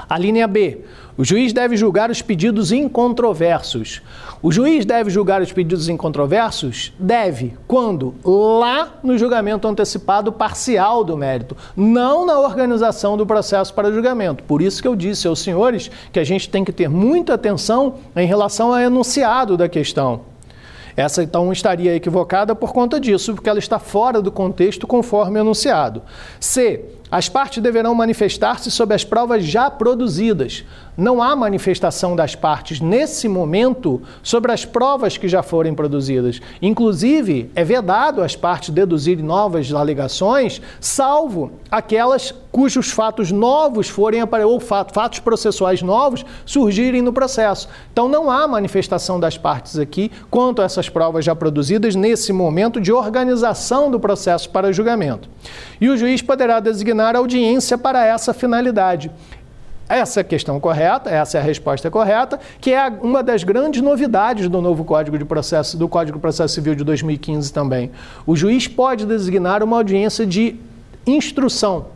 [SPEAKER 2] A linha B. O juiz deve julgar os pedidos incontroversos. O juiz deve julgar os pedidos incontroversos? Deve. Quando? Lá no julgamento antecipado parcial do mérito, não na organização do processo para julgamento. Por isso que eu disse aos senhores que a gente tem que ter muita atenção em relação ao enunciado da questão. Essa então estaria equivocada por conta disso, porque ela está fora do contexto conforme anunciado. C. As partes deverão manifestar-se sobre as provas já produzidas. Não há manifestação das partes nesse momento sobre as provas que já forem produzidas. Inclusive, é vedado as partes deduzirem novas alegações, salvo aquelas cujos fatos novos forem ou fatos processuais novos surgirem no processo. Então não há manifestação das partes aqui quanto a essas provas já produzidas nesse momento de organização do processo para julgamento. E o juiz poderá designar audiência para essa finalidade. Essa é a questão correta, essa é a resposta correta, que é uma das grandes novidades do novo Código de Processo, do Código de Processo Civil de 2015 também. O juiz pode designar uma audiência de instrução,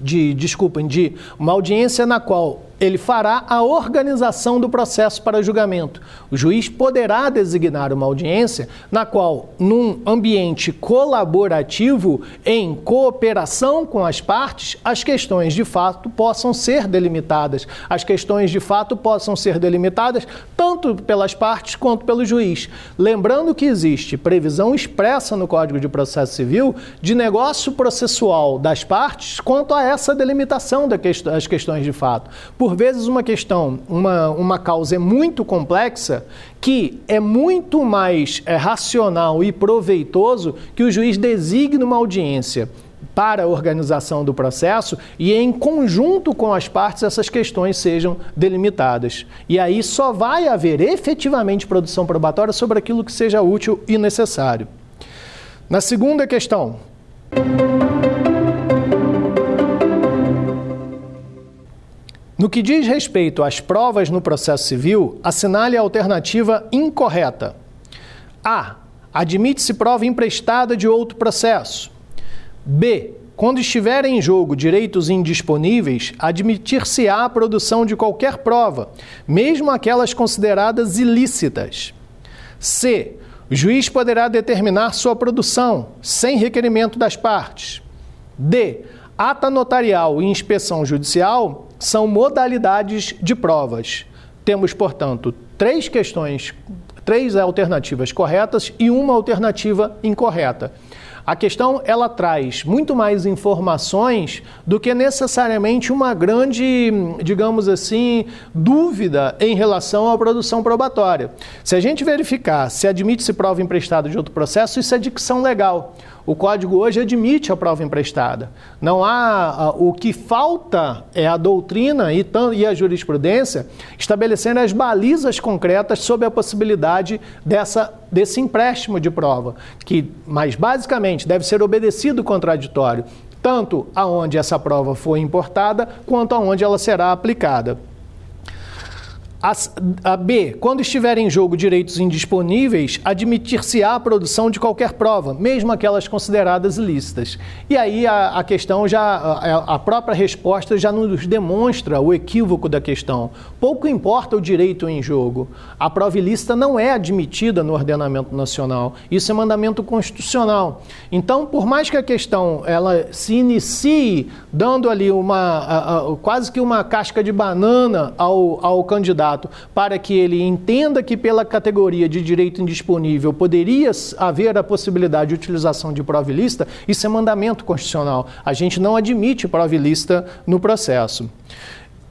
[SPEAKER 2] de, desculpem, de uma audiência na qual ele fará a organização do processo para julgamento. O juiz poderá designar uma audiência na qual, num ambiente colaborativo, em cooperação com as partes, as questões de fato possam ser delimitadas. As questões de fato possam ser delimitadas tanto pelas partes quanto pelo juiz. Lembrando que existe previsão expressa no Código de Processo Civil de negócio processual das partes quanto a essa delimitação das questões de fato. Por por vezes uma questão, uma, uma causa é muito complexa, que é muito mais é, racional e proveitoso que o juiz designe uma audiência para a organização do processo e em conjunto com as partes essas questões sejam delimitadas. E aí só vai haver efetivamente produção probatória sobre aquilo que seja útil e necessário. Na segunda questão, No que diz respeito às provas no processo civil, assinale a alternativa incorreta. A. Admite-se prova emprestada de outro processo. B. Quando estiver em jogo direitos indisponíveis, admitir-se-á a produção de qualquer prova, mesmo aquelas consideradas ilícitas. C. O juiz poderá determinar sua produção, sem requerimento das partes. D. Ata notarial e inspeção judicial são modalidades de provas. Temos, portanto, três questões, três alternativas corretas e uma alternativa incorreta. A questão ela traz muito mais informações do que necessariamente uma grande, digamos assim, dúvida em relação à produção probatória. Se a gente verificar se admite-se prova emprestada de outro processo, isso é dicção legal. O código hoje admite a prova emprestada. Não há o que falta é a doutrina e, e a jurisprudência estabelecendo as balizas concretas sobre a possibilidade dessa, desse empréstimo de prova, que, mais basicamente, deve ser obedecido o contraditório, tanto aonde essa prova foi importada quanto aonde ela será aplicada. A, a, B. Quando estiver em jogo direitos indisponíveis, admitir-se-á a produção de qualquer prova, mesmo aquelas consideradas ilícitas. E aí a, a questão já, a, a, própria resposta já nos demonstra o equívoco da questão. Pouco importa o direito em jogo. A prova ilícita não é admitida no ordenamento nacional. Isso é mandamento constitucional. Então, por mais que a questão ela se inicie dando ali uma quase que uma casca de banana ao, ao candidato para que ele entenda que, pela categoria de direito indisponível, poderia haver a possibilidade de utilização de prova ilícita, isso é mandamento constitucional. A gente não admite prova ilícita no processo.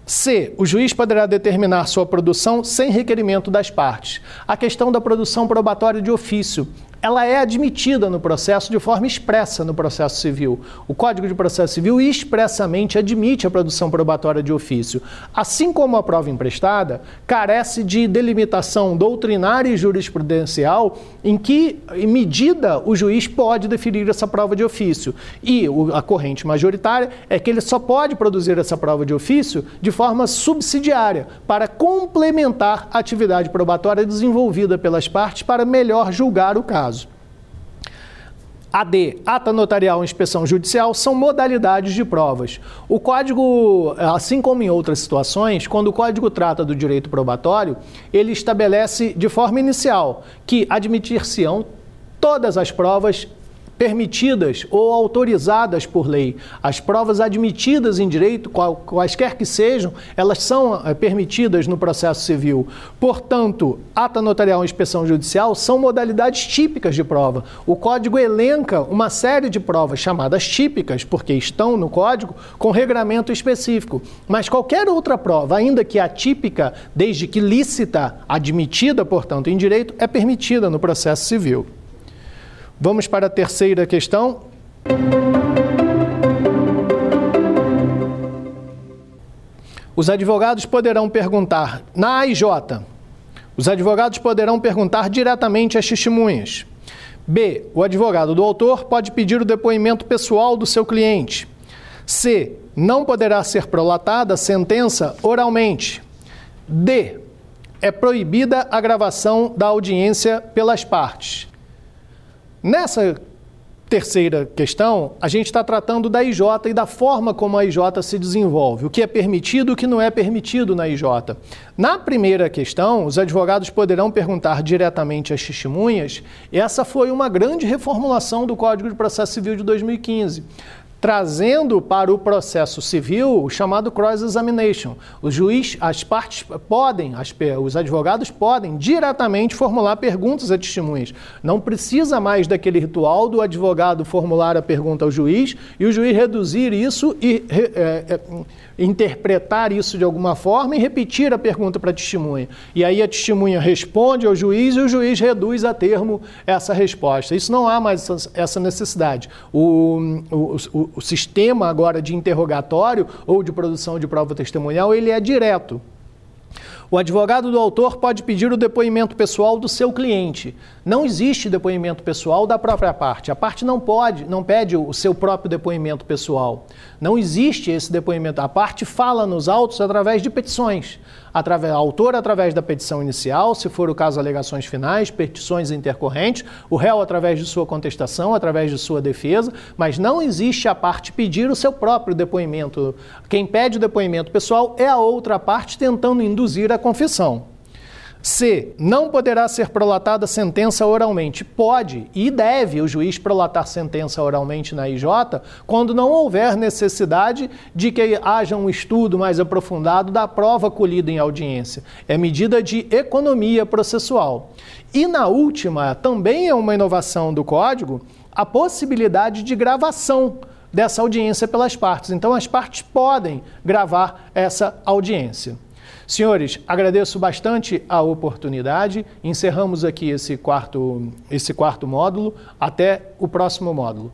[SPEAKER 2] C. O juiz poderá determinar sua produção sem requerimento das partes. A questão da produção probatória de ofício ela é admitida no processo de forma expressa no processo civil. O Código de Processo Civil expressamente admite a produção probatória de ofício. Assim como a prova emprestada, carece de delimitação doutrinária e jurisprudencial em que medida o juiz pode definir essa prova de ofício. E a corrente majoritária é que ele só pode produzir essa prova de ofício de forma subsidiária, para complementar a atividade probatória desenvolvida pelas partes para melhor julgar o caso. AD, ata notarial e inspeção judicial, são modalidades de provas. O código, assim como em outras situações, quando o código trata do direito probatório, ele estabelece de forma inicial que admitir-se-ão todas as provas permitidas ou autorizadas por lei. As provas admitidas em direito, quaisquer que sejam, elas são eh, permitidas no processo civil. Portanto, ata notarial e inspeção judicial são modalidades típicas de prova. O código elenca uma série de provas chamadas típicas, porque estão no código, com regramento específico. Mas qualquer outra prova, ainda que atípica, desde que lícita, admitida, portanto, em direito, é permitida no processo civil. Vamos para a terceira questão. Os advogados poderão perguntar na AIJ. Os advogados poderão perguntar diretamente às testemunhas. B. O advogado do autor pode pedir o depoimento pessoal do seu cliente. C. Não poderá ser prolatada a sentença oralmente. D. É proibida a gravação da audiência pelas partes. Nessa terceira questão, a gente está tratando da IJ e da forma como a IJ se desenvolve, o que é permitido e o que não é permitido na IJ. Na primeira questão, os advogados poderão perguntar diretamente às testemunhas, essa foi uma grande reformulação do Código de Processo Civil de 2015 trazendo para o processo civil o chamado cross-examination. O juiz, as partes podem, as, os advogados podem diretamente formular perguntas a testemunhas. Não precisa mais daquele ritual do advogado formular a pergunta ao juiz e o juiz reduzir isso e é, é, interpretar isso de alguma forma e repetir a pergunta para a testemunha. E aí a testemunha responde ao juiz e o juiz reduz a termo essa resposta. Isso não há mais essa necessidade. O, o, o o, sistema agora de interrogatório ou de produção de prova testemunhal, ele é direto. O advogado do autor pode pedir o depoimento pessoal do seu cliente. Não existe depoimento pessoal da própria parte. A parte não pode, não pede o seu próprio depoimento pessoal. Não existe esse depoimento. A parte fala nos autos através de petições. Através, autor através da petição inicial, se for o caso, alegações finais, petições intercorrentes, o réu através de sua contestação, através de sua defesa, mas não existe a parte pedir o seu próprio depoimento. Quem pede o depoimento pessoal é a outra parte tentando induzir a confissão. C. Não poderá ser prolatada sentença oralmente. Pode e deve o juiz prolatar sentença oralmente na IJ quando não houver necessidade de que haja um estudo mais aprofundado da prova colhida em audiência. É medida de economia processual. E na última, também é uma inovação do Código, a possibilidade de gravação dessa audiência pelas partes. Então, as partes podem gravar essa audiência. Senhores, agradeço bastante a oportunidade. Encerramos aqui esse quarto, esse quarto módulo. Até o próximo módulo.